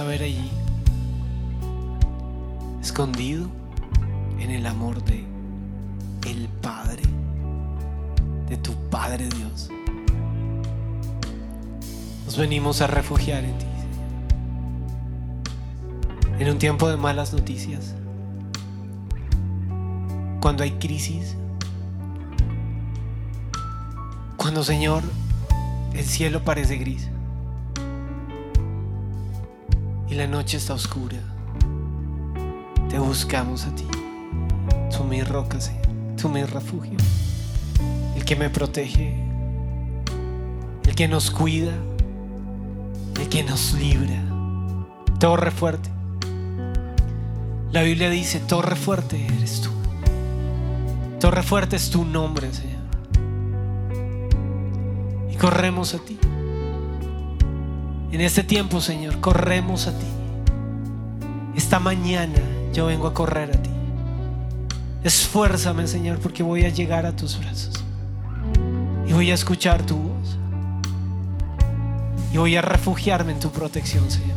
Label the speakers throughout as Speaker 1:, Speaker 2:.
Speaker 1: a
Speaker 2: ver allí, escondido en el amor de el Padre, de tu Padre Dios. Nos venimos a refugiar en ti, En un tiempo de malas noticias, cuando hay crisis, cuando, Señor, el cielo parece gris y la noche está oscura, te buscamos a ti. Tú mi roca, Señor, tú mi refugio, el que me protege, el que nos cuida, el que nos libra. Torre fuerte. La Biblia dice, torre fuerte eres tú. Torre fuerte es tu nombre, Señor. Y corremos a ti. En este tiempo, Señor, corremos a ti. Esta mañana yo vengo a correr a ti. Esfuérzame, Señor, porque voy a llegar a tus brazos. Y voy a escuchar tu voz. Y voy a refugiarme en tu protección, Señor.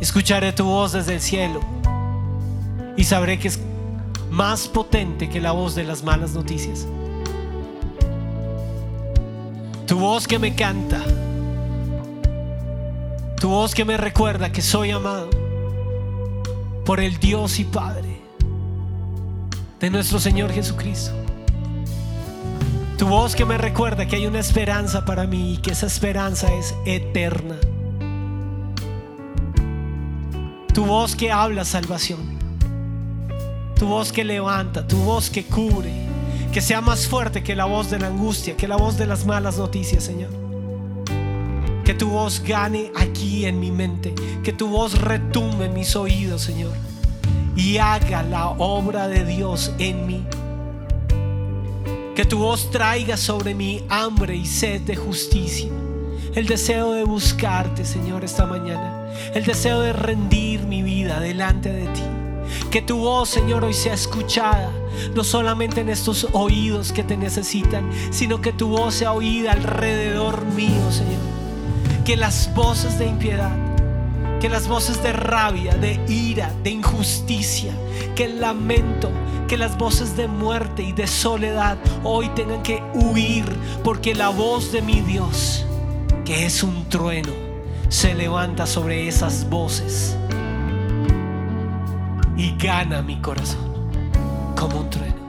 Speaker 2: Escucharé tu voz desde el cielo. Y sabré que es más potente que la voz de las malas noticias. Tu voz que me canta. Tu voz que me recuerda que soy amado por el Dios y Padre de nuestro Señor Jesucristo. Tu voz que me recuerda que hay una esperanza para mí y que esa esperanza es eterna. Tu voz que habla salvación. Tu voz que levanta, tu voz que cubre, que sea más fuerte que la voz de la angustia, que la voz de las malas noticias, Señor. Que tu voz gane aquí en mi mente, que tu voz retumbe en mis oídos, Señor, y haga la obra de Dios en mí. Que tu voz traiga sobre mí hambre y sed de justicia. El deseo de buscarte, Señor, esta mañana. El deseo de rendir mi vida delante de ti. Que tu voz, Señor, hoy sea escuchada, no solamente en estos oídos que te necesitan, sino que tu voz sea oída alrededor mío, Señor. Que las voces de impiedad, que las voces de rabia, de ira, de injusticia, que el lamento, que las voces de muerte y de soledad hoy tengan que huir, porque la voz de mi Dios, que es un trueno, se levanta sobre esas voces y gana mi corazón como un trueno.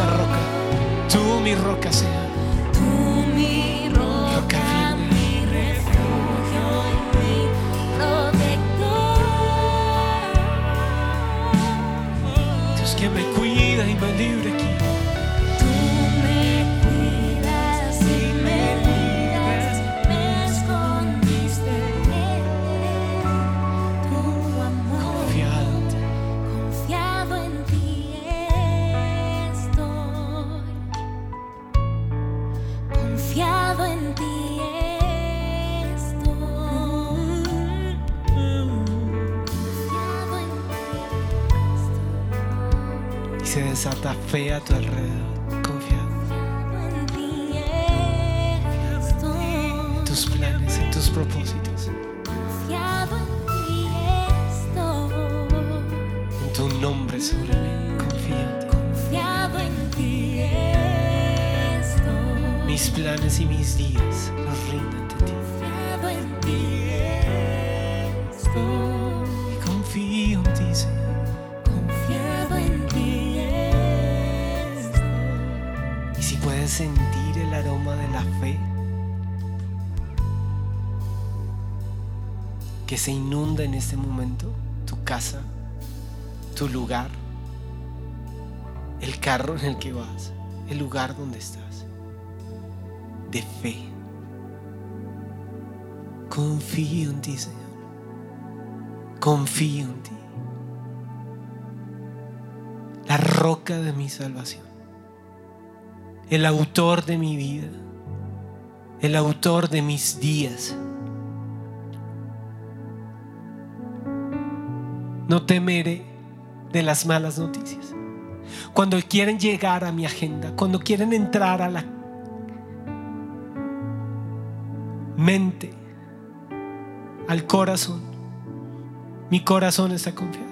Speaker 2: Esa roca.
Speaker 1: Tú, mi roca,
Speaker 2: Señor.
Speaker 1: Tu
Speaker 2: lugar, el carro en el que vas, el lugar donde estás, de fe. Confío en ti, Señor. Confío en ti. La roca de mi salvación el autor de mi vida, el autor de mis días. No temeré de las malas noticias. Cuando quieren llegar a mi agenda, cuando quieren entrar a la mente, al corazón, mi corazón está confiado.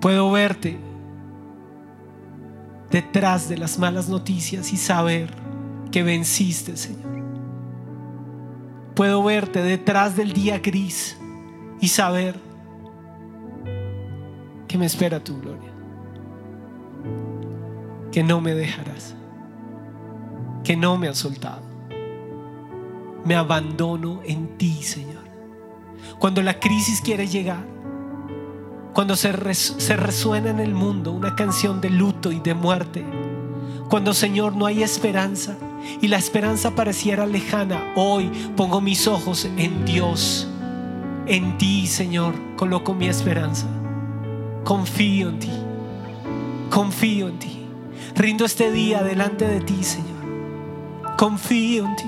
Speaker 2: Puedo verte detrás de las malas noticias y saber que venciste, Señor. Puedo verte detrás del día gris y saber que me espera tu gloria. Que no me dejarás. Que no me has soltado. Me abandono en ti, Señor. Cuando la crisis quiere llegar, cuando se, se resuena en el mundo una canción de luto y de muerte, cuando Señor no hay esperanza y la esperanza pareciera lejana, hoy pongo mis ojos en Dios, en ti Señor, coloco mi esperanza, confío en ti, confío en ti, rindo este día delante de ti Señor, confío en ti.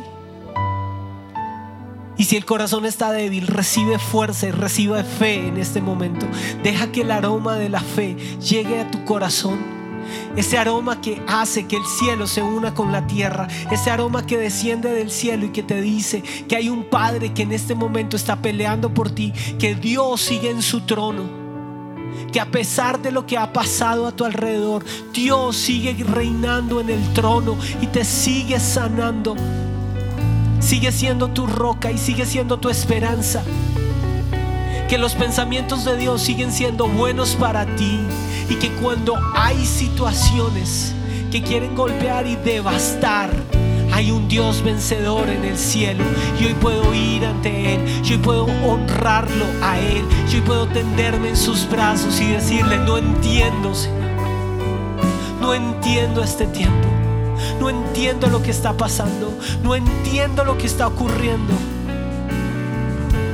Speaker 2: Y si el corazón está débil, recibe fuerza y recibe fe en este momento. Deja que el aroma de la fe llegue a tu corazón. Ese aroma que hace que el cielo se una con la tierra. Ese aroma que desciende del cielo y que te dice que hay un Padre que en este momento está peleando por ti. Que Dios sigue en su trono. Que a pesar de lo que ha pasado a tu alrededor, Dios sigue reinando en el trono y te sigue sanando sigue siendo tu roca y sigue siendo tu esperanza. Que los pensamientos de Dios siguen siendo buenos para ti y que cuando hay situaciones que quieren golpear y devastar, hay un Dios vencedor en el cielo y hoy puedo ir ante Él, y hoy puedo honrarlo a Él, y hoy puedo tenderme en sus brazos y decirle, no entiendo, Señor, no entiendo este tiempo. No entiendo lo que está pasando. No entiendo lo que está ocurriendo.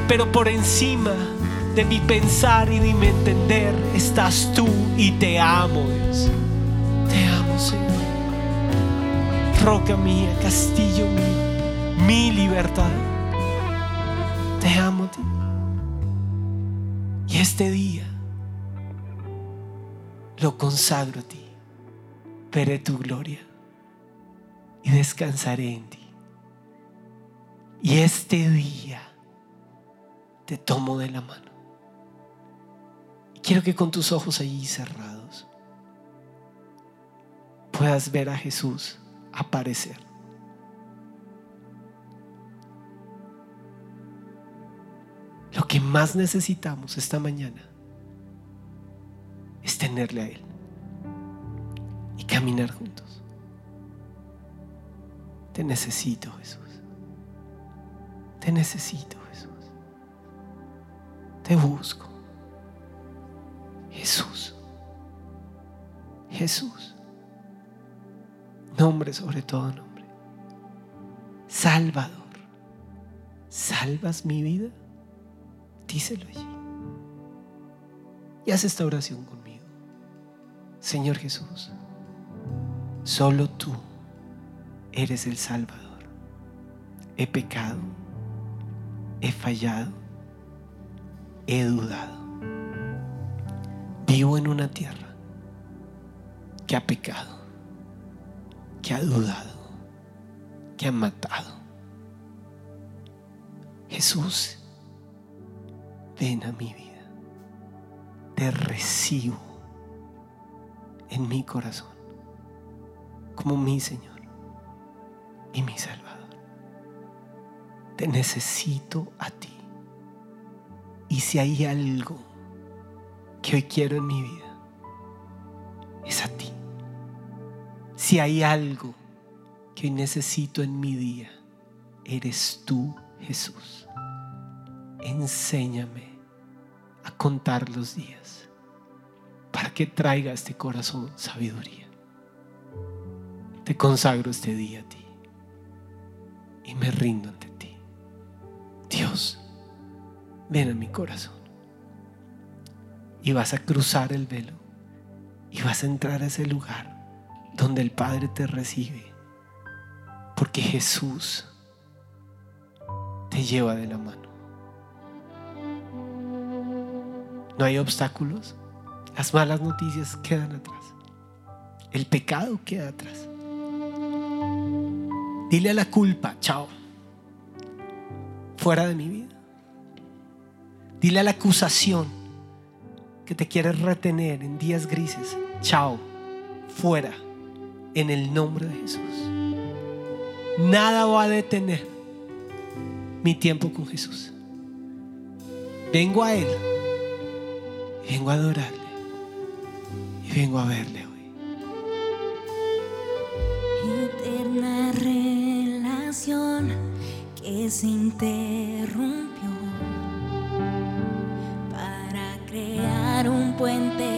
Speaker 2: Pero por encima de mi pensar y de mi entender estás tú y te amo, Dios. Te amo, Señor. Roca mía, castillo mío, mi libertad. Te amo ti. Y este día lo consagro a ti. Veré tu gloria y descansaré en ti. Y este día te tomo de la mano. Y quiero que con tus ojos allí cerrados puedas ver a Jesús aparecer. Lo que más necesitamos esta mañana es tenerle a Él y caminar juntos. Te necesito, Jesús. Te necesito, Jesús. Te busco. Jesús. Jesús. Nombre sobre todo nombre. Salvador. ¿Salvas mi vida? Díselo allí. Y haz esta oración conmigo. Señor Jesús, solo tú eres el Salvador. He pecado, he fallado, he dudado. Vivo en una tierra que ha pecado, que ha dudado, que ha matado. Jesús, ven a mi vida. Te recibo en mi corazón como mi Señor y mi Salvador. Te necesito a ti. Y si hay algo que hoy quiero en mi vida, es a ti. Si hay algo que necesito en mi día, eres tú, Jesús. Enséñame a contar los días para que traiga a este corazón sabiduría. Te consagro este día a ti y me rindo ante ti. Dios, ven a mi corazón y vas a cruzar el velo y vas a entrar a ese lugar donde el Padre te recibe. Porque Jesús te lleva de la mano. No hay obstáculos. Las malas noticias quedan atrás. El pecado queda atrás. Dile a la culpa, chao. Fuera de mi vida. Dile a la acusación que te quiere retener en días grises, chao. Fuera. En el nombre de Jesús. Nada va a detener mi tiempo con Jesús. Vengo a Él. Vengo a adorarle. Y vengo a verle hoy.
Speaker 3: Eterna relación que se interrumpió para crear un puente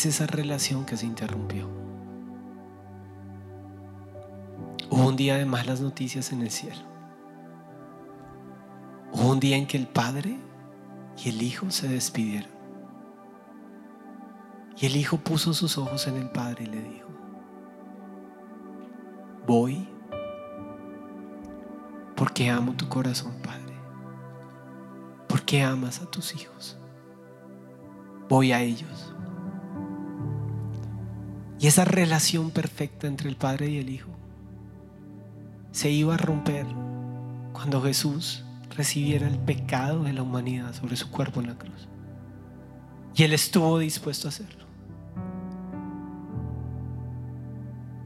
Speaker 2: es esa relación que se interrumpió? Hubo un día de malas noticias en el cielo. Hubo un día en que el Padre y el Hijo se despidieron. Y el Hijo puso sus ojos en el Padre y le dijo, voy porque amo tu corazón, Padre. Porque amas a tus hijos. Voy a ellos. Y esa relación perfecta entre el Padre y el Hijo se iba a romper cuando Jesús recibiera el pecado de la humanidad sobre su cuerpo en la cruz. Y Él estuvo dispuesto a hacerlo.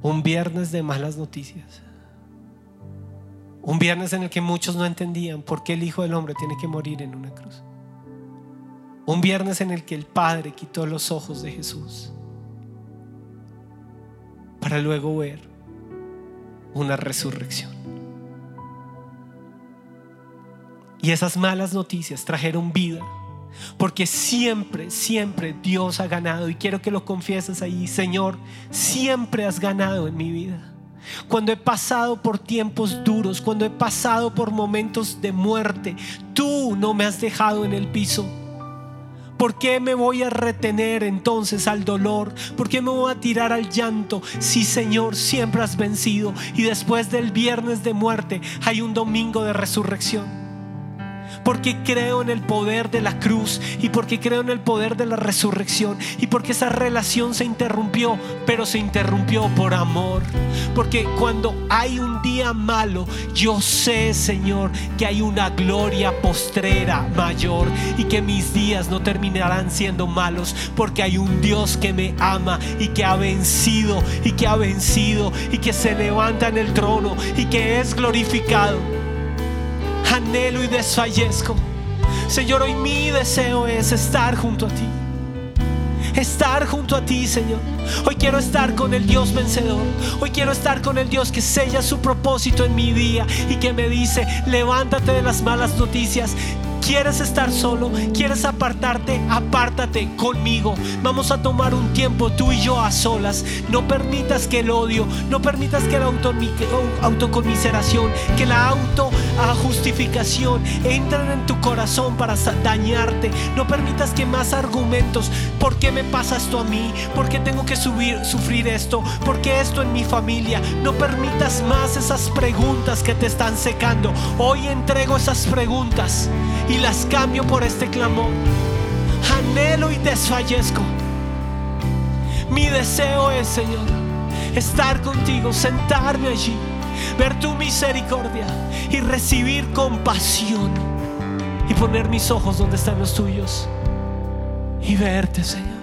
Speaker 2: Un viernes de malas noticias. Un viernes en el que muchos no entendían por qué el Hijo del Hombre tiene que morir en una cruz. Un viernes en el que el Padre quitó los ojos de Jesús para luego ver una resurrección. Y esas malas noticias trajeron vida. Porque siempre, siempre Dios ha ganado. Y quiero que lo confieses ahí, Señor, siempre has ganado en mi vida. Cuando he pasado por tiempos duros, cuando he pasado por momentos de muerte, tú no me has dejado en el piso. ¿Por qué me voy a retener entonces al dolor? ¿Por qué me voy a tirar al llanto? Si Señor siempre has vencido y después del viernes de muerte hay un domingo de resurrección porque creo en el poder de la cruz y porque creo en el poder de la resurrección y porque esa relación se interrumpió, pero se interrumpió por amor. Porque cuando hay un día malo, yo sé, Señor, que hay una gloria postrera mayor y que mis días no terminarán siendo malos, porque hay un Dios que me ama y que ha vencido y que ha vencido y que se levanta en el trono y que es glorificado anhelo y desfallezco. Señor, hoy mi deseo es estar junto a ti. estar junto a ti, Señor. Hoy quiero estar con el Dios vencedor. Hoy quiero estar con el Dios que sella su propósito en mi día y que me dice, levántate de las malas noticias. ¿Quieres estar solo? ¿Quieres apartarte? Apártate conmigo. Vamos a tomar un tiempo tú y yo a solas. No permitas que el odio, no permitas que la autocomiseración, que la autojustificación entren en tu corazón para dañarte. No permitas que más argumentos, ¿por qué me pasa esto a mí? ¿Por qué tengo que sufrir esto? ¿Por qué esto en mi familia? No permitas más esas preguntas que te están secando. Hoy entrego esas preguntas las cambio por este clamor. Anhelo y desfallezco. Mi deseo es, Señor, estar contigo, sentarme allí, ver tu misericordia y recibir compasión y poner mis ojos donde están los tuyos y verte, Señor.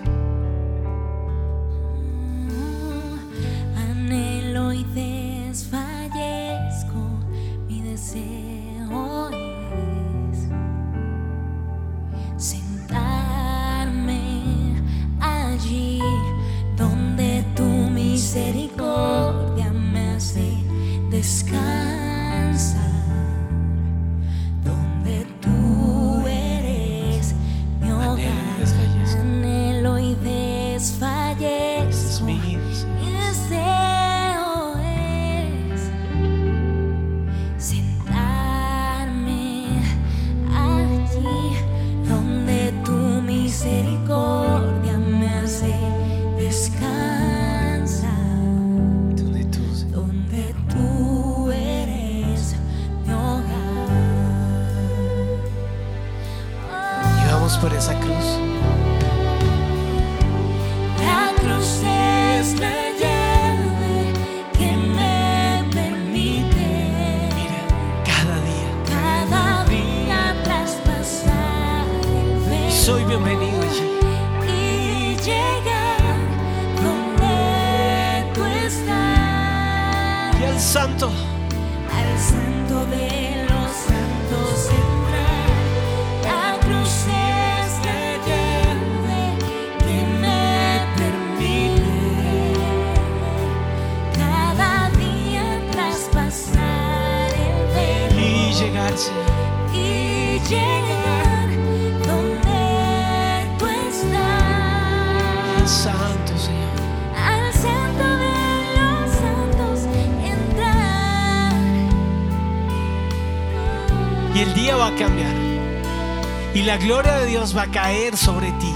Speaker 2: La gloria de Dios va a caer sobre ti.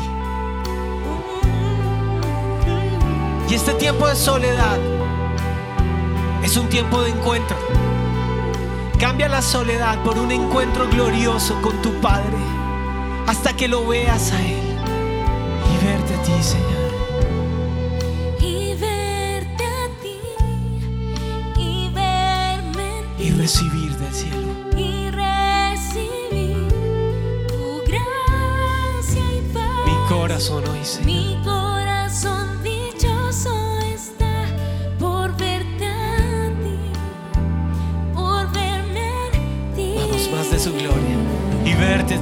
Speaker 2: Y este tiempo de soledad es un tiempo de encuentro. Cambia la soledad por un encuentro glorioso con tu Padre hasta que lo veas a Él y verte a ti, Señor.
Speaker 1: Y y.
Speaker 2: Y recibir corazón hoy, Señor.
Speaker 1: Mi corazón dichoso está por verte a ti, por verme a ti.
Speaker 2: Vamos más de su gloria y verte a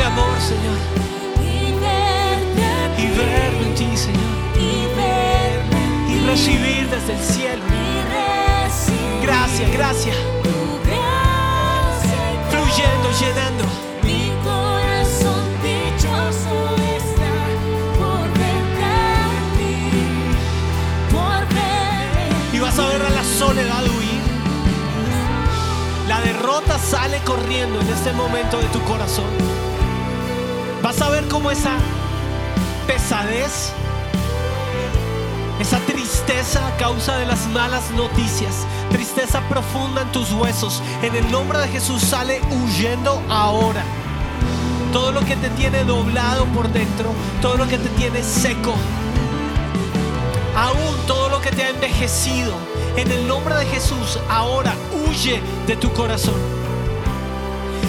Speaker 2: Clamor, Señor.
Speaker 1: Y verte
Speaker 2: verme en ti, Señor.
Speaker 1: Y
Speaker 2: recibir desde el cielo. Gracias, gracias. Fluyendo, llenando.
Speaker 1: Mi corazón dichoso está por.
Speaker 2: Y vas a ver a la soledad huir. La derrota sale corriendo en este momento de tu corazón. Vas a ver cómo esa pesadez, esa tristeza a causa de las malas noticias, tristeza profunda en tus huesos, en el nombre de Jesús sale huyendo ahora. Todo lo que te tiene doblado por dentro, todo lo que te tiene seco, aún todo lo que te ha envejecido, en el nombre de Jesús, ahora huye de tu corazón.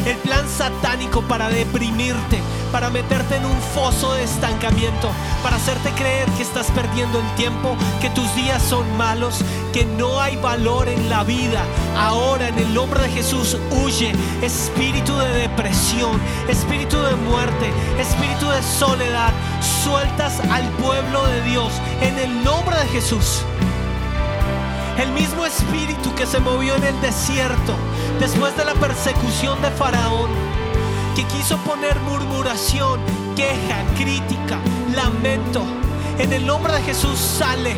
Speaker 2: El plan satánico para deprimirte, para meterte en un foso de estancamiento, para hacerte creer que estás perdiendo el tiempo, que tus días son malos, que no hay valor en la vida. Ahora en el nombre de Jesús huye espíritu de depresión, espíritu de muerte, espíritu de soledad. Sueltas al pueblo de Dios en el nombre de Jesús. El mismo espíritu que se movió en el desierto después de la persecución de Faraón, que quiso poner murmuración, queja, crítica, lamento. En el nombre de Jesús sale,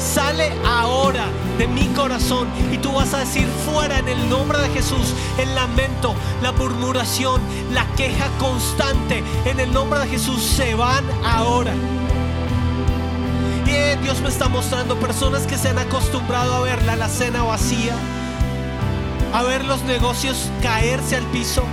Speaker 2: sale ahora de mi corazón y tú vas a decir fuera en el nombre de Jesús el lamento, la murmuración, la queja constante. En el nombre de Jesús se van ahora. Dios me está mostrando personas que se han acostumbrado a ver la alacena vacía, a ver los negocios caerse al piso.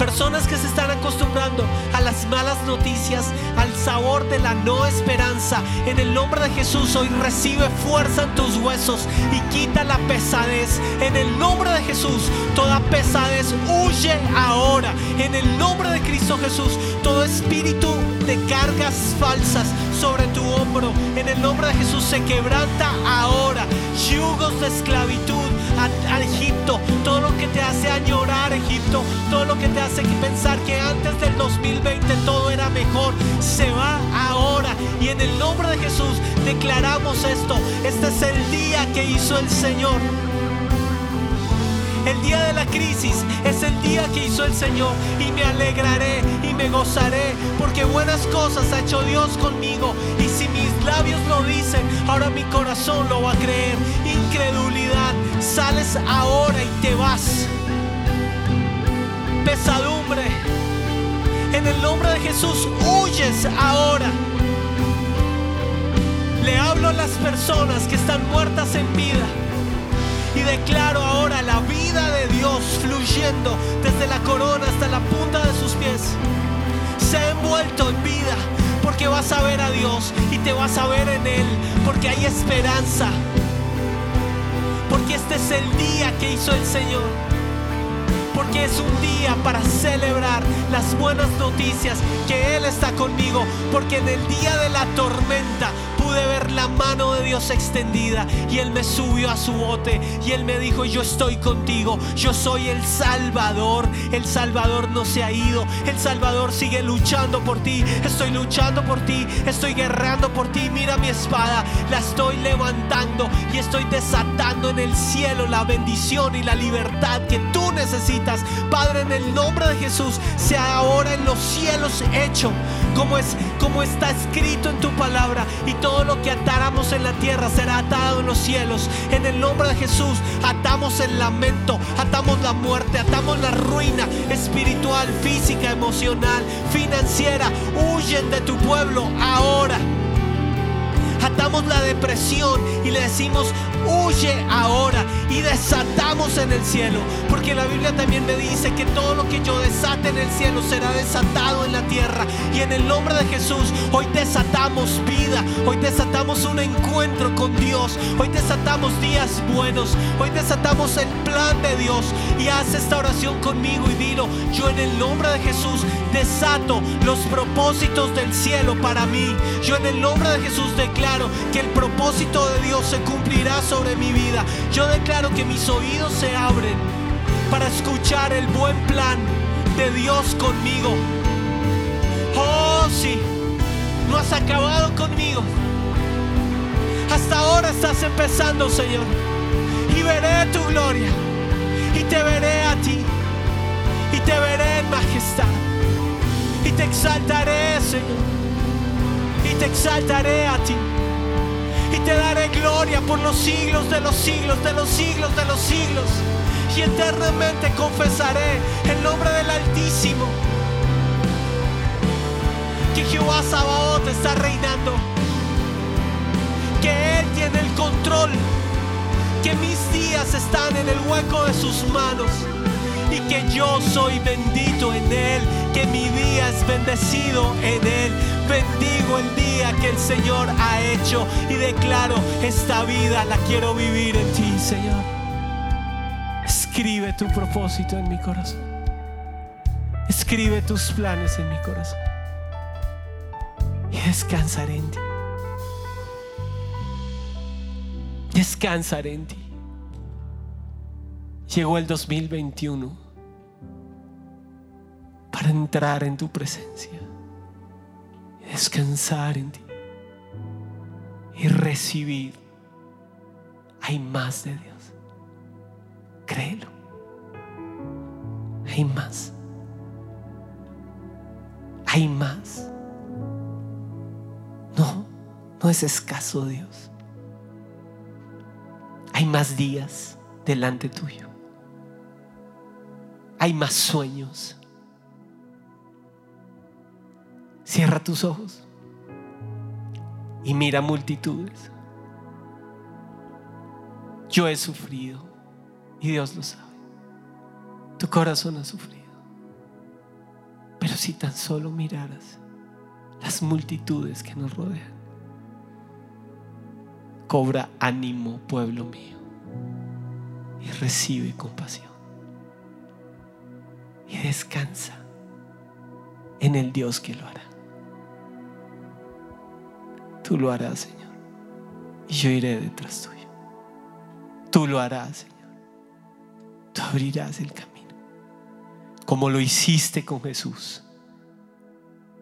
Speaker 2: Personas que se están acostumbrando a las malas noticias, al sabor de la no esperanza. En el nombre de Jesús hoy recibe fuerza en tus huesos y quita la pesadez. En el nombre de Jesús toda pesadez huye ahora. En el nombre de Cristo Jesús todo espíritu de cargas falsas sobre tu hombro. En el nombre de Jesús se quebranta ahora. Yugos de esclavitud añorar Egipto. Todo lo que te hace pensar que antes del 2020 todo era mejor. Se va ahora. Y en el nombre de Jesús declaramos esto. Este es el día que hizo el Señor. El día de la crisis es el día que hizo el Señor y me alegraré y me gozaré porque buenas cosas ha hecho Dios conmigo y si mis labios lo dicen, ahora mi corazón lo va a creer. Incredulidad, sales ahora y te vas. Pesadumbre, en el nombre de Jesús huyes ahora. Le hablo a las personas que están muertas en vida y declaro ahora la vida de Dios fluyendo desde la corona hasta la punta de sus pies. Se ha envuelto en vida porque vas a ver a Dios y te vas a ver en Él porque hay esperanza. Porque este es el día que hizo el Señor. Porque es un día para celebrar las buenas noticias que Él está conmigo. Porque en el día de la tormenta pude ver la mano de Dios extendida y Él me subió a su bote y Él me dijo, yo estoy contigo, yo soy el Salvador, el Salvador no se ha ido, el Salvador sigue luchando por ti, estoy luchando por ti, estoy guerreando por ti, mira mi espada, la estoy levantando y estoy desatando en el cielo la bendición y la libertad que tú necesitas, Padre, en el nombre de Jesús, sea ahora en los cielos hecho, como es como está escrito en tu palabra y todo lo que atáramos en la tierra será atado en los cielos. En el nombre de Jesús atamos el lamento, atamos la muerte, atamos la ruina espiritual, física, emocional, financiera. Huyen de tu pueblo ahora. Atamos la depresión y le decimos, huye ahora y desatamos en el cielo. Porque la Biblia también me dice que todo lo que yo desate en el cielo será desatado en la tierra. Y en el nombre de Jesús, hoy desatamos vida, hoy desatamos un encuentro con Dios, hoy desatamos días buenos, hoy desatamos el plan de Dios. Y haz esta oración conmigo y dilo, yo en el nombre de Jesús desato los propósitos del cielo para mí. Yo en el nombre de Jesús declaro que el propósito de Dios se cumplirá sobre mi vida. Yo declaro que mis oídos se abren para escuchar el buen plan de Dios conmigo. Oh, sí, no has acabado conmigo. Hasta ahora estás empezando, Señor. Y veré tu gloria. Y te veré a ti. Y te veré en majestad. Y te exaltaré, Señor. Y te exaltaré a ti y te daré gloria por los siglos de los siglos, de los siglos, de los siglos. Y eternamente confesaré el nombre del Altísimo. Que Jehová Sabaoth está reinando. Que Él tiene el control. Que mis días están en el hueco de sus manos. Y que yo soy bendito en Él que mi día es bendecido en Él. Bendigo el día que el Señor ha hecho y declaro esta vida la quiero vivir en ti, Señor. Escribe tu propósito en mi corazón. Escribe tus planes en mi corazón. Y descansaré en ti. Descansaré en ti. Llegó el 2021 para entrar en tu presencia descansar en ti y recibir. Hay más de Dios. Créelo. Hay más. Hay más. No, no es escaso Dios. Hay más días delante tuyo. Hay más sueños. Cierra tus ojos y mira multitudes. Yo he sufrido y Dios lo sabe. Tu corazón ha sufrido. Pero si tan solo miraras las multitudes que nos rodean, cobra ánimo, pueblo mío, y recibe compasión. Y descansa en el Dios que lo hará. Tú lo harás, Señor. Y yo iré detrás tuyo. Tú lo harás, Señor. Tú abrirás el camino. Como lo hiciste con Jesús,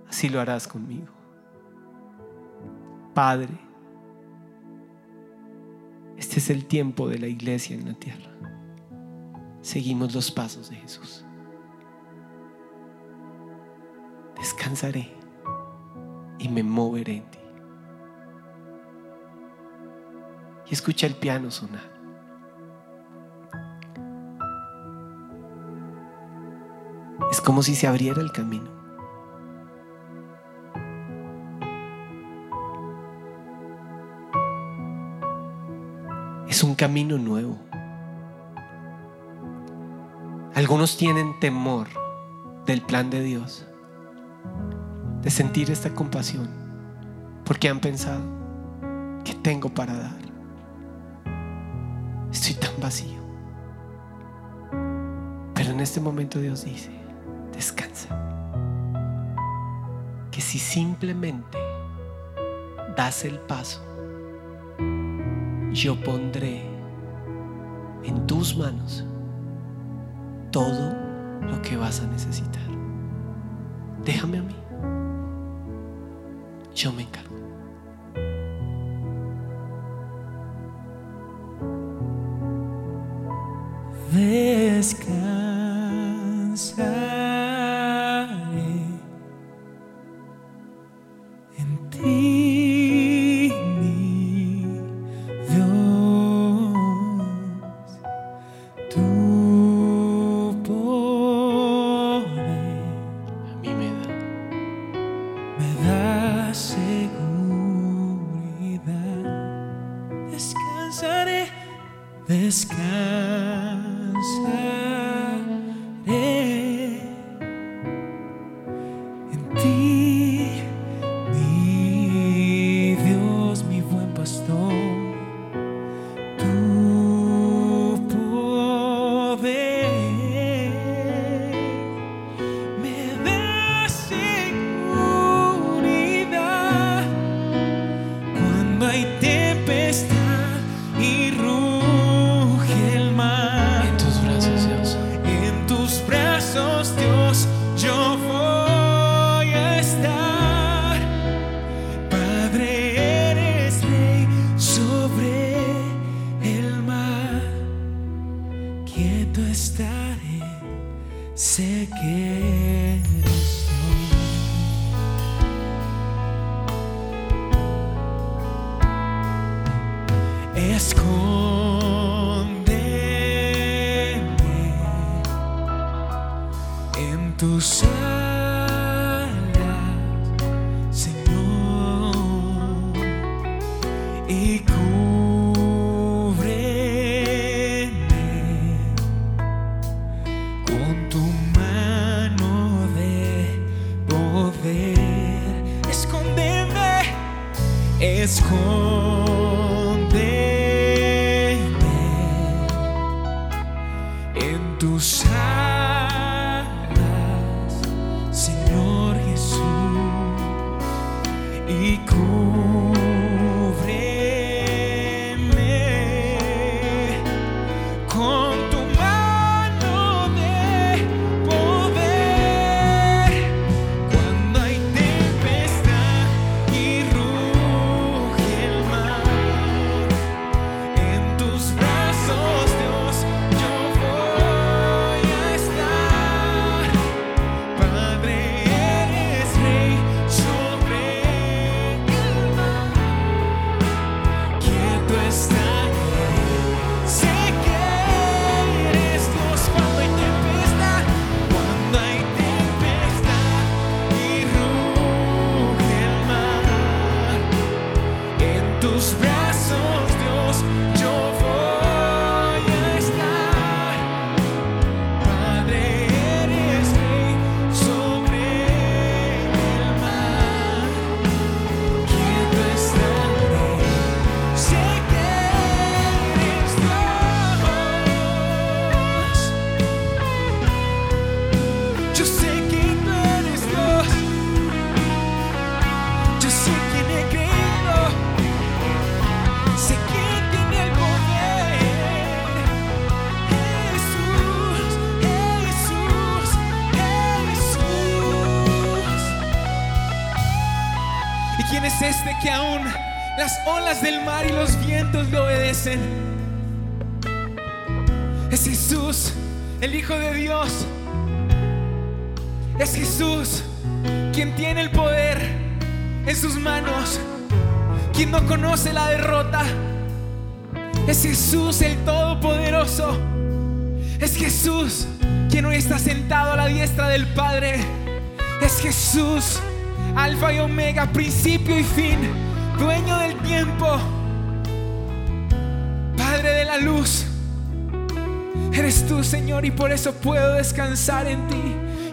Speaker 2: así lo harás conmigo. Padre, este es el tiempo de la iglesia en la tierra. Seguimos los pasos de Jesús. Descansaré y me moveré en ti. Y escucha el piano sonar. Es como si se abriera el camino. Es un camino nuevo. Algunos tienen temor del plan de Dios, de sentir esta compasión, porque han pensado que tengo para dar. Estoy tan vacío. Pero en este momento Dios dice, descansa. Que si simplemente das el paso, yo pondré en tus manos todo lo que vas a necesitar. Déjame a mí. Yo me encargo.
Speaker 3: Descansaré Es Jesús, el Hijo de Dios. Es Jesús quien tiene el poder en sus manos, quien no conoce la derrota. Es Jesús el Todopoderoso. Es Jesús quien hoy está sentado a la diestra del Padre. Es Jesús, Alfa y Omega, principio y fin, dueño del tiempo, luz. Eres tú, Señor, y por eso puedo descansar en ti.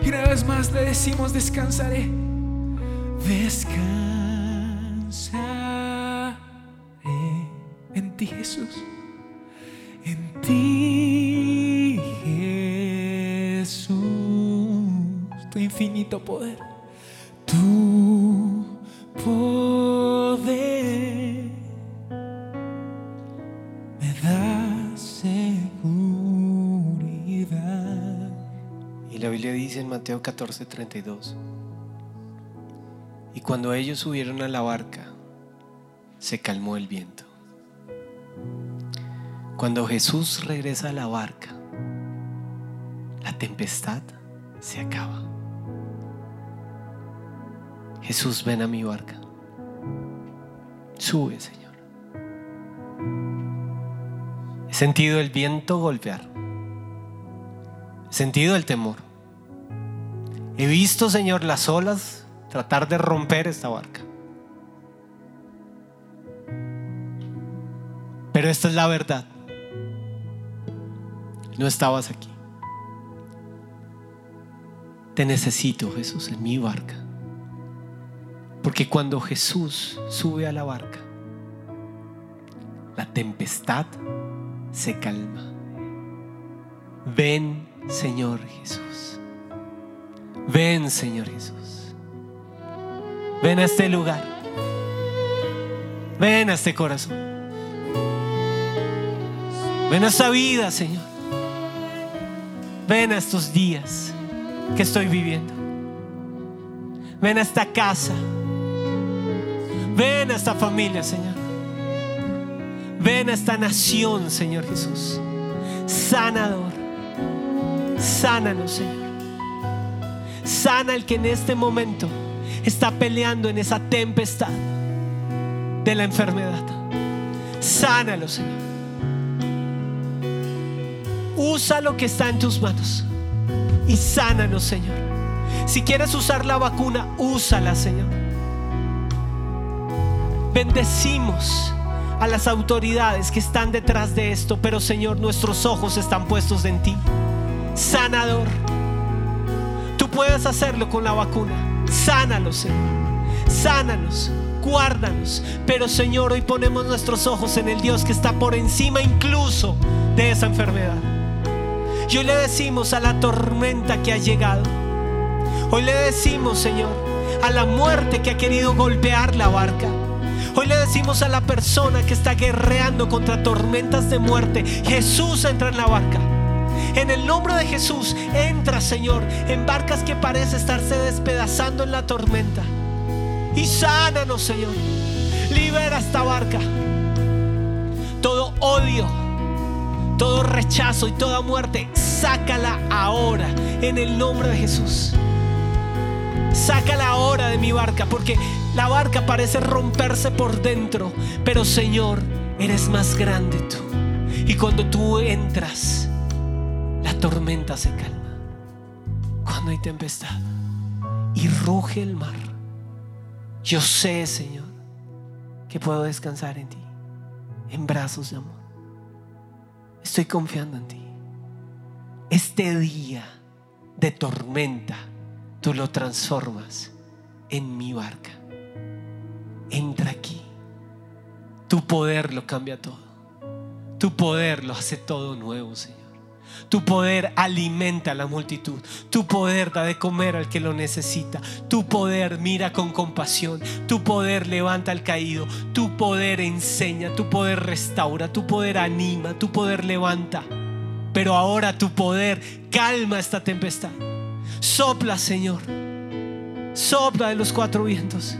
Speaker 3: Y una vez más le decimos, descansaré. Descansaré en ti, Jesús. En ti, Jesús. Tu infinito poder.
Speaker 2: Mateo 14, 32. Y cuando ellos subieron a la barca, se calmó el viento. Cuando Jesús regresa a la barca, la tempestad se acaba. Jesús, ven a mi barca. Sube, Señor. He sentido el viento golpear. He sentido el temor. He visto, Señor, las olas tratar de romper esta barca. Pero esta es la verdad. No estabas aquí. Te necesito, Jesús, en mi barca. Porque cuando Jesús sube a la barca, la tempestad se calma. Ven, Señor Jesús. Ven, Señor Jesús. Ven a este lugar. Ven a este corazón. Ven a esta vida, Señor. Ven a estos días que estoy viviendo. Ven a esta casa. Ven a esta familia, Señor. Ven a esta nación, Señor Jesús. Sanador. Sánanos, Señor. Sana el que en este momento está peleando en esa tempestad de la enfermedad. Sánalo, Señor. Usa lo que está en tus manos y sánanos, Señor. Si quieres usar la vacuna, úsala, Señor. Bendecimos a las autoridades que están detrás de esto, pero Señor, nuestros ojos están puestos en ti. Sanador. Tú puedes hacerlo con la vacuna. Sánalos, Señor. Sánanos. guárdanos. Pero Señor, hoy ponemos nuestros ojos en el Dios que está por encima incluso de esa enfermedad. Y hoy le decimos a la tormenta que ha llegado. Hoy le decimos, Señor, a la muerte que ha querido golpear la barca. Hoy le decimos a la persona que está guerreando contra tormentas de muerte, Jesús entra en la barca. En el nombre de Jesús, entra, Señor, en barcas que parece estarse despedazando en la tormenta. Y sánanos, Señor. Libera esta barca. Todo odio, todo rechazo y toda muerte, sácala ahora en el nombre de Jesús. Sácala ahora de mi barca, porque la barca parece romperse por dentro, pero Señor, eres más grande tú. Y cuando tú entras, tormenta se calma. Cuando hay tempestad y ruge el mar, yo sé, Señor, que puedo descansar en ti, en brazos de amor. Estoy confiando en ti. Este día de tormenta, tú lo transformas en mi barca. Entra aquí. Tu poder lo cambia todo. Tu poder lo hace todo nuevo, Señor. Tu poder alimenta a la multitud. Tu poder da de comer al que lo necesita. Tu poder mira con compasión. Tu poder levanta al caído. Tu poder enseña. Tu poder restaura. Tu poder anima. Tu poder levanta. Pero ahora tu poder calma esta tempestad. Sopla, Señor. Sopla de los cuatro vientos.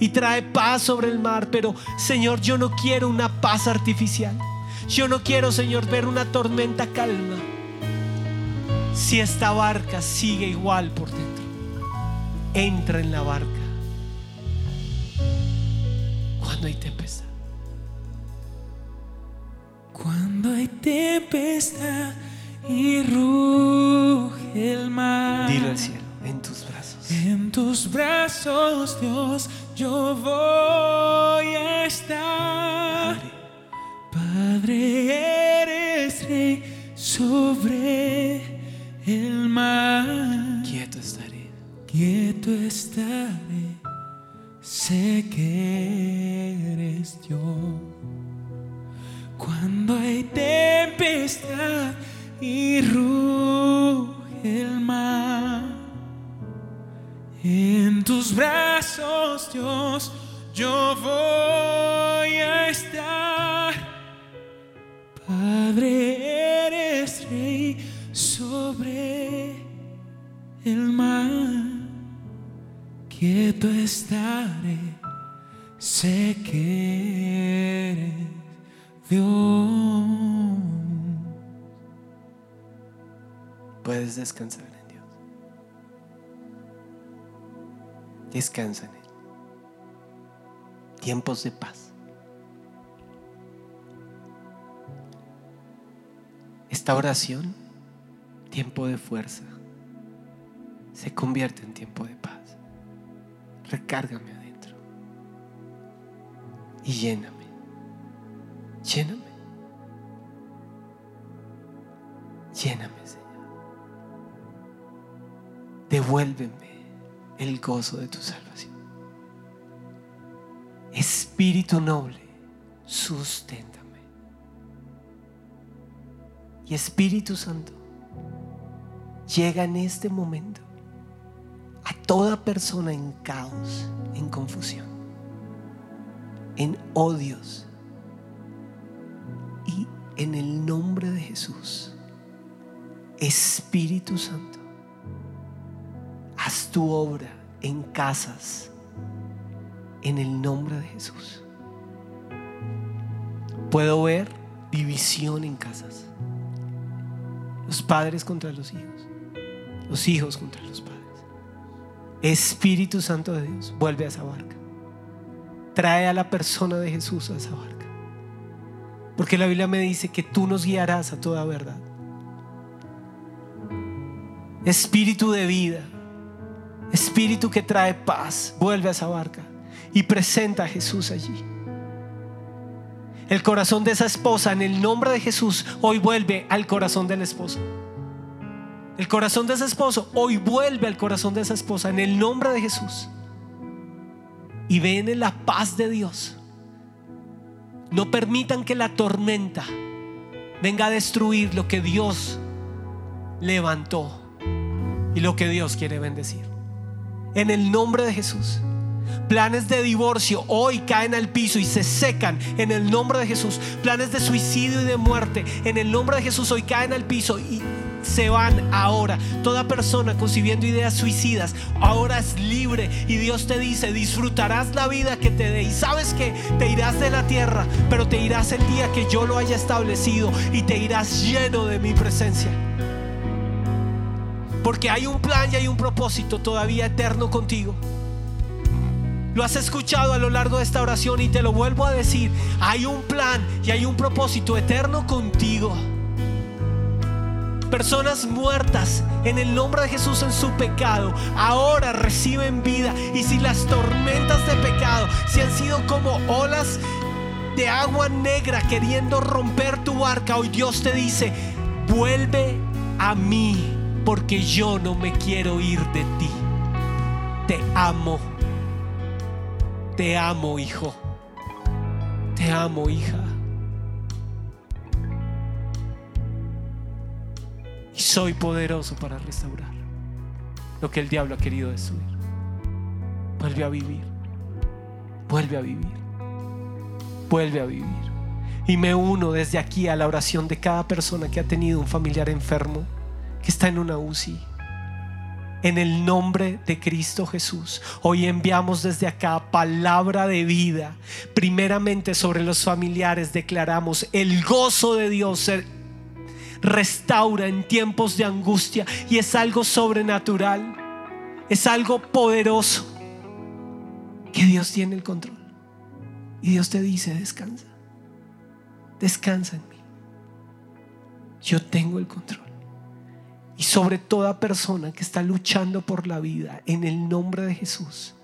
Speaker 2: Y trae paz sobre el mar. Pero, Señor, yo no quiero una paz artificial. Yo no quiero, Señor, ver una tormenta calma. Si esta barca sigue igual por dentro, entra en la barca cuando hay tempestad.
Speaker 3: Cuando hay tempestad y ruge el mar.
Speaker 2: Dilo al cielo, en tus brazos.
Speaker 3: En tus brazos, Dios, yo voy a estar. Padre, eres rey sobre el mar.
Speaker 2: Quieto estaré.
Speaker 3: Quieto estaré, sé que eres Dios. Cuando hay tempestad y ruge el mar, en tus brazos, Dios, yo voy a estar. Padre, eres rey sobre el mar. Quieto estaré, sé que eres Dios.
Speaker 2: Puedes descansar en Dios. Descansa en Él. Tiempos de paz. Esta oración, tiempo de fuerza, se convierte en tiempo de paz. Recárgame adentro y lléname. Lléname. Lléname, Señor. Devuélveme el gozo de tu salvación. Espíritu noble, susténtame. Y Espíritu Santo, llega en este momento a toda persona en caos, en confusión, en odios. Y en el nombre de Jesús, Espíritu Santo, haz tu obra en casas, en el nombre de Jesús. Puedo ver división en casas. Los padres contra los hijos. Los hijos contra los padres. Espíritu Santo de Dios, vuelve a esa barca. Trae a la persona de Jesús a esa barca. Porque la Biblia me dice que tú nos guiarás a toda verdad. Espíritu de vida. Espíritu que trae paz. Vuelve a esa barca y presenta a Jesús allí. El corazón de esa esposa en el nombre de Jesús hoy vuelve al corazón del esposo. El corazón de ese esposo hoy vuelve al corazón de esa esposa en el nombre de Jesús. y ven en la paz de Dios. No permitan que la tormenta venga a destruir lo que Dios levantó y lo que Dios quiere bendecir. En el nombre de Jesús. Planes de divorcio hoy caen al piso y se secan en el nombre de Jesús. Planes de suicidio y de muerte en el nombre de Jesús hoy caen al piso y se van ahora. Toda persona concibiendo ideas suicidas ahora es libre y Dios te dice, disfrutarás la vida que te dé. Y sabes que te irás de la tierra, pero te irás el día que yo lo haya establecido y te irás lleno de mi presencia. Porque hay un plan y hay un propósito todavía eterno contigo. Lo has escuchado a lo largo de esta oración y te lo vuelvo a decir. Hay un plan y hay un propósito eterno contigo. Personas muertas en el nombre de Jesús en su pecado, ahora reciben vida. Y si las tormentas de pecado, si han sido como olas de agua negra queriendo romper tu barca, hoy Dios te dice, vuelve a mí, porque yo no me quiero ir de ti. Te amo. Te amo, hijo. Te amo, hija. Soy poderoso para restaurar lo que el diablo ha querido destruir. Vuelve a vivir. Vuelve a vivir. Vuelve a vivir. Y me uno desde aquí a la oración de cada persona que ha tenido un familiar enfermo, que está en una UCI. En el nombre de Cristo Jesús, hoy enviamos desde acá palabra de vida. Primeramente sobre los familiares declaramos el gozo de Dios restaura en tiempos de angustia y es algo sobrenatural, es algo poderoso que Dios tiene el control. Y Dios te dice, descansa, descansa en mí. Yo tengo el control. Y sobre toda persona que está luchando por la vida, en el nombre de Jesús,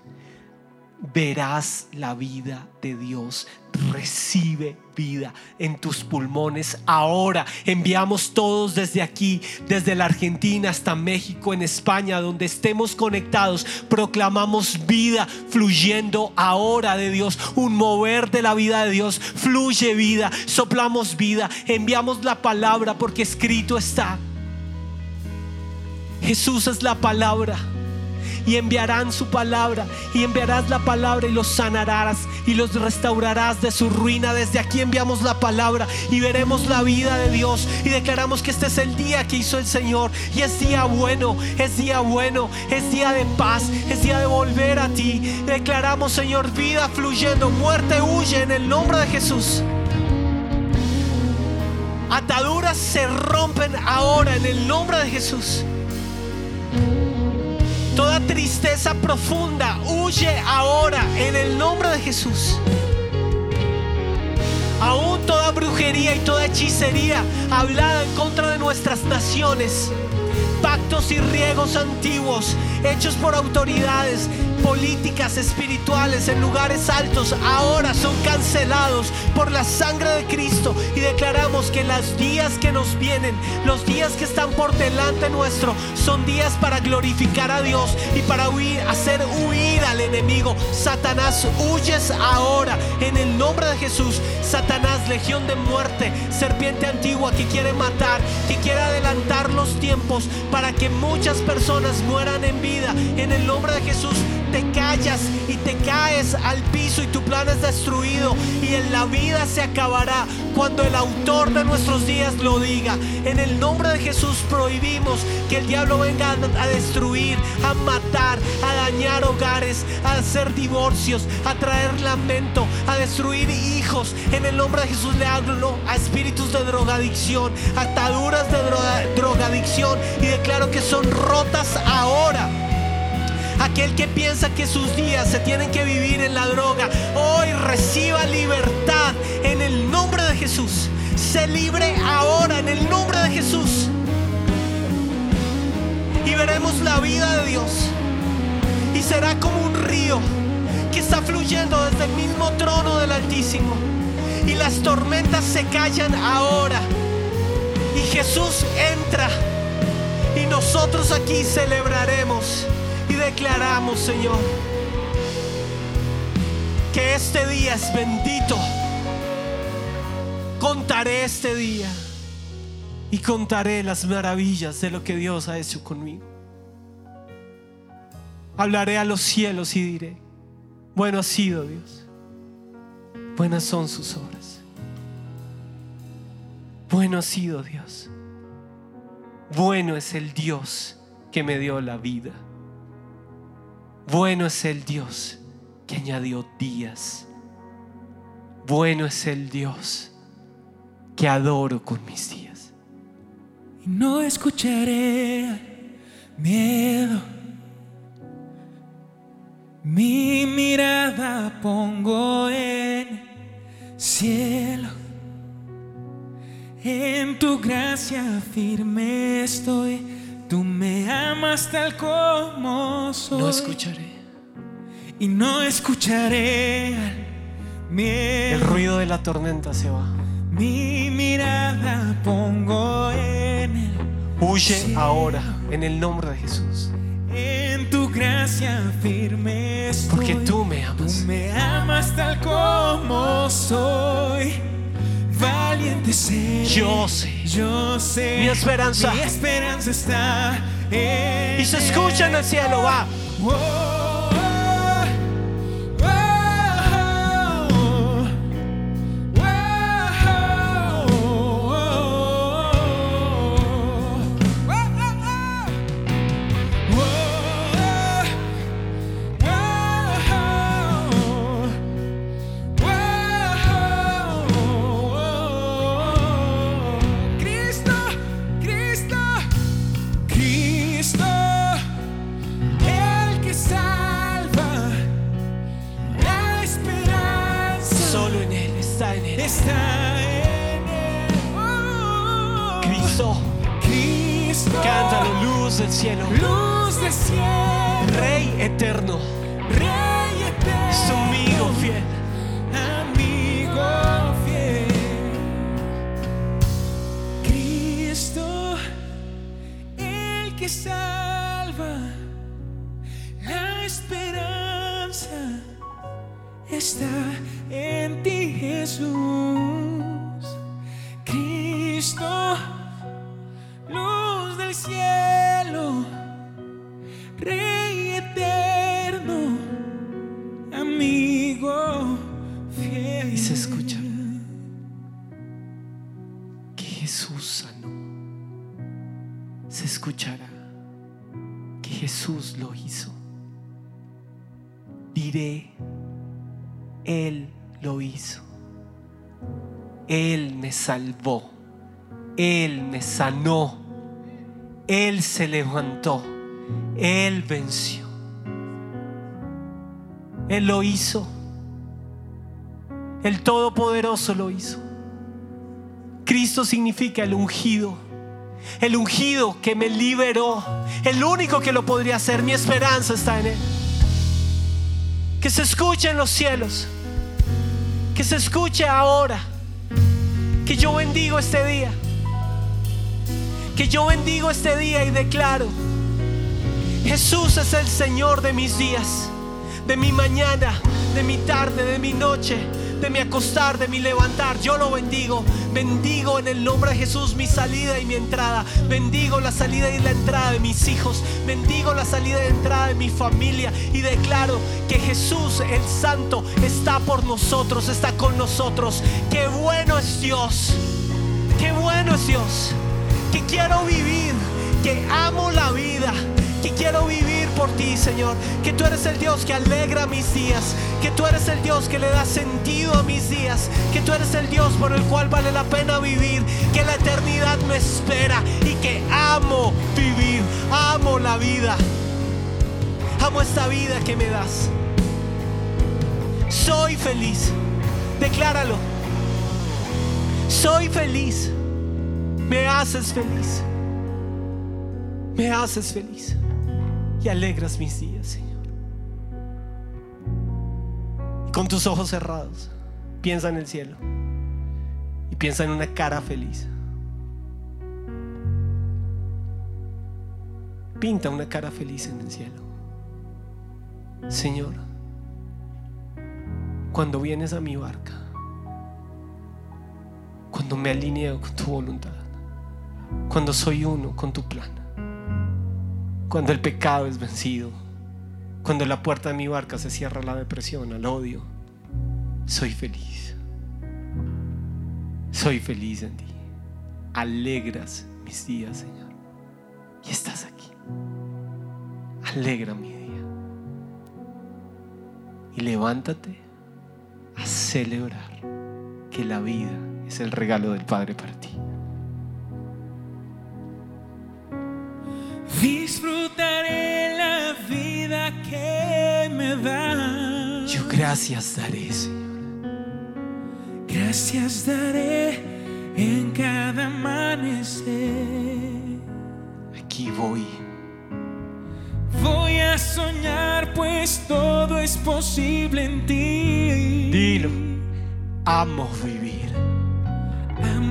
Speaker 2: verás la vida de Dios. Recibe vida en tus pulmones ahora. Enviamos todos desde aquí, desde la Argentina hasta México, en España, donde estemos conectados. Proclamamos vida fluyendo ahora de Dios. Un mover de la vida de Dios. Fluye vida. Soplamos vida. Enviamos la palabra porque escrito está. Jesús es la palabra y enviarán su palabra y enviarás la palabra y los sanarás y los restaurarás de su ruina. Desde aquí enviamos la palabra y veremos la vida de Dios y declaramos que este es el día que hizo el Señor y es día bueno, es día bueno, es día de paz, es día de volver a ti. Declaramos, Señor, vida fluyendo, muerte huye en el nombre de Jesús. Ataduras se rompen ahora en el nombre de Jesús. Toda tristeza profunda huye ahora en el nombre de Jesús. Aún toda brujería y toda hechicería hablada en contra de nuestras naciones, pactos y riegos antiguos hechos por autoridades políticas espirituales en lugares altos ahora son cancelados por la sangre de Cristo y declaramos que los días que nos vienen, los días que están por delante nuestro, son días para glorificar a Dios y para huir, hacer huir al enemigo. Satanás, huyes ahora en el nombre de Jesús. Satanás, legión de muerte, serpiente antigua que quiere matar, que quiere adelantar los tiempos para que muchas personas mueran en vida. En el nombre de Jesús, te callas y te caes al piso y tu plan es destruido y en la vida se acabará cuando el autor de nuestros días lo diga. En el nombre de Jesús prohibimos que el diablo venga a destruir, a matar, a dañar hogares, a hacer divorcios, a traer lamento, a destruir hijos. En el nombre de Jesús le hablo a espíritus de drogadicción, ataduras de drogadicción y declaro que son rotas ahora. Aquel que piensa que sus días se tienen que vivir en la droga, hoy reciba libertad en el nombre de Jesús. Se libre ahora en el nombre de Jesús. Y veremos la vida de Dios. Y será como un río que está fluyendo desde el mismo trono del Altísimo. Y las tormentas se callan ahora. Y Jesús entra. Y nosotros aquí celebraremos declaramos, Señor, que este día es bendito. Contaré este día y contaré las maravillas de lo que Dios ha hecho conmigo. Hablaré a los cielos y diré, bueno ha sido Dios, buenas son sus obras. Bueno ha sido Dios, bueno es el Dios que me dio la vida. Bueno es el Dios que añadió días. Bueno es el Dios que adoro con mis días.
Speaker 3: Y no escucharé miedo. Mi mirada pongo en cielo. En tu gracia firme estoy. Tú me amas tal como soy.
Speaker 2: No escucharé
Speaker 3: y no escucharé miedo.
Speaker 2: el ruido de la tormenta se va.
Speaker 3: Mi mirada pongo en el
Speaker 2: Huye
Speaker 3: cielo.
Speaker 2: ahora en el nombre de Jesús.
Speaker 3: En tu gracia firme estoy.
Speaker 2: Porque tú me
Speaker 3: Tú
Speaker 2: amas.
Speaker 3: me amas tal como soy. Valiente seré.
Speaker 2: Yo sé.
Speaker 3: Yo sé.
Speaker 2: Mi esperanza.
Speaker 3: Mi esperanza está en
Speaker 2: Y se escucha en el cielo, va.
Speaker 3: Oh, oh, oh,
Speaker 2: Él me salvó. Él me sanó. Él se levantó. Él venció. Él lo hizo. El Todopoderoso lo hizo. Cristo significa el ungido. El ungido que me liberó. El único que lo podría hacer. Mi esperanza está en Él. Que se escuche en los cielos. Que se escuche ahora. Que yo bendigo este día. Que yo bendigo este día y declaro. Jesús es el Señor de mis días, de mi mañana, de mi tarde, de mi noche, de mi acostar, de mi levantar. Yo lo bendigo. Bendigo en el nombre de Jesús mi salida y mi entrada. Bendigo la salida y la entrada de mis hijos. Bendigo la salida y entrada de mi familia. Y declaro que Jesús, el Santo, está por nosotros, está con nosotros. Qué bueno es Dios. Qué bueno es Dios. Que quiero vivir. Que amo la vida que quiero vivir por ti, Señor. Que tú eres el Dios que alegra mis días. Que tú eres el Dios que le da sentido a mis días. Que tú eres el Dios por el cual vale la pena vivir. Que la eternidad me espera y que amo vivir. Amo la vida. Amo esta vida que me das. Soy feliz. Decláralo. Soy feliz. Me haces feliz. Me haces feliz y alegras mis días, Señor. Y con tus ojos cerrados, piensa en el cielo y piensa en una cara feliz. Pinta una cara feliz en el cielo. Señor, cuando vienes a mi barca, cuando me alineo con tu voluntad, cuando soy uno con tu plan, cuando el pecado es vencido, cuando la puerta de mi barca se cierra a la depresión, al odio, soy feliz. Soy feliz en ti. Alegras mis días, Señor. Y estás aquí. Alegra mi día. Y levántate a celebrar que la vida es el regalo del Padre para ti.
Speaker 3: Disfrutaré la vida que me das.
Speaker 2: Yo gracias daré, Señor.
Speaker 3: Gracias daré en cada amanecer.
Speaker 2: Aquí voy.
Speaker 3: Voy a soñar, pues todo es posible en ti.
Speaker 2: Dilo. Amo vivir,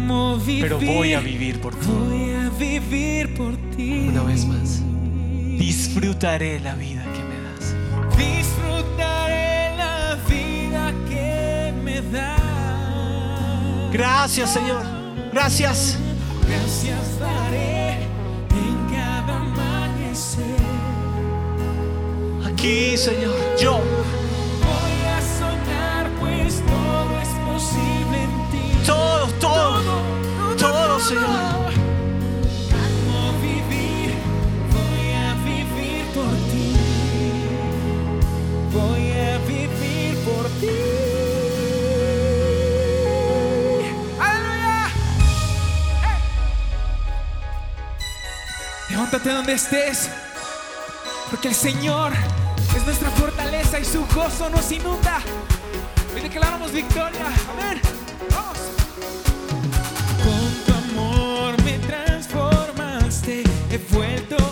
Speaker 3: Amo vivir.
Speaker 2: pero voy a vivir por ti.
Speaker 3: Voy a vivir por ti.
Speaker 2: Una vez más. Disfrutaré la vida que me das.
Speaker 3: Disfrutaré la vida que me das.
Speaker 2: Gracias, Señor. Gracias.
Speaker 3: Gracias daré en cada amanecer.
Speaker 2: Aquí, Señor. Yo.
Speaker 3: Levántate donde estés, porque el Señor es nuestra fortaleza y su gozo nos inunda. Hoy declaramos victoria. Amén. Vuelto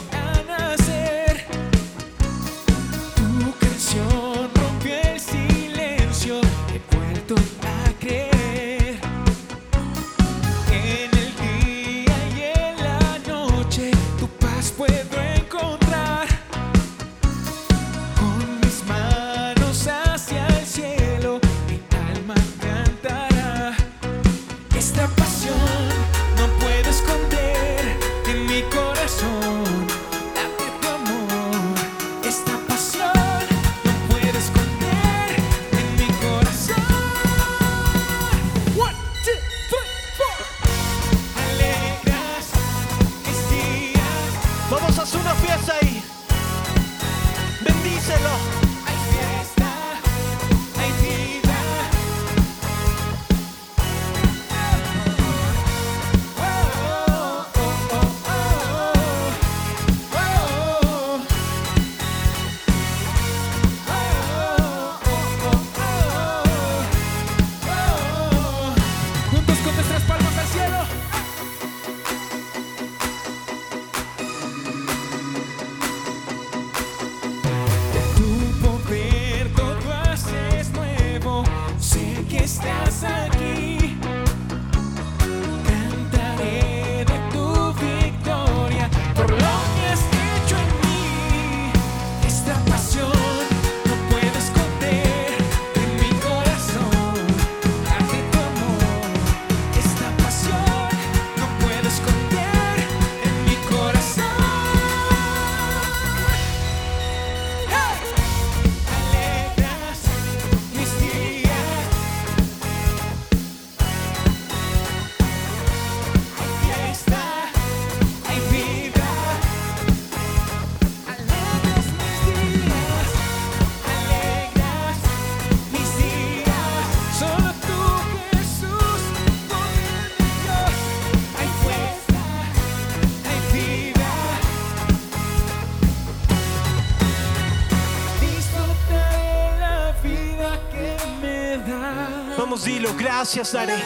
Speaker 2: Vamos, dilo. Gracias daré.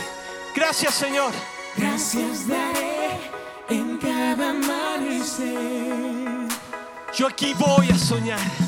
Speaker 2: Gracias, Señor.
Speaker 3: Gracias daré en cada amanecer.
Speaker 2: Yo aquí voy a soñar.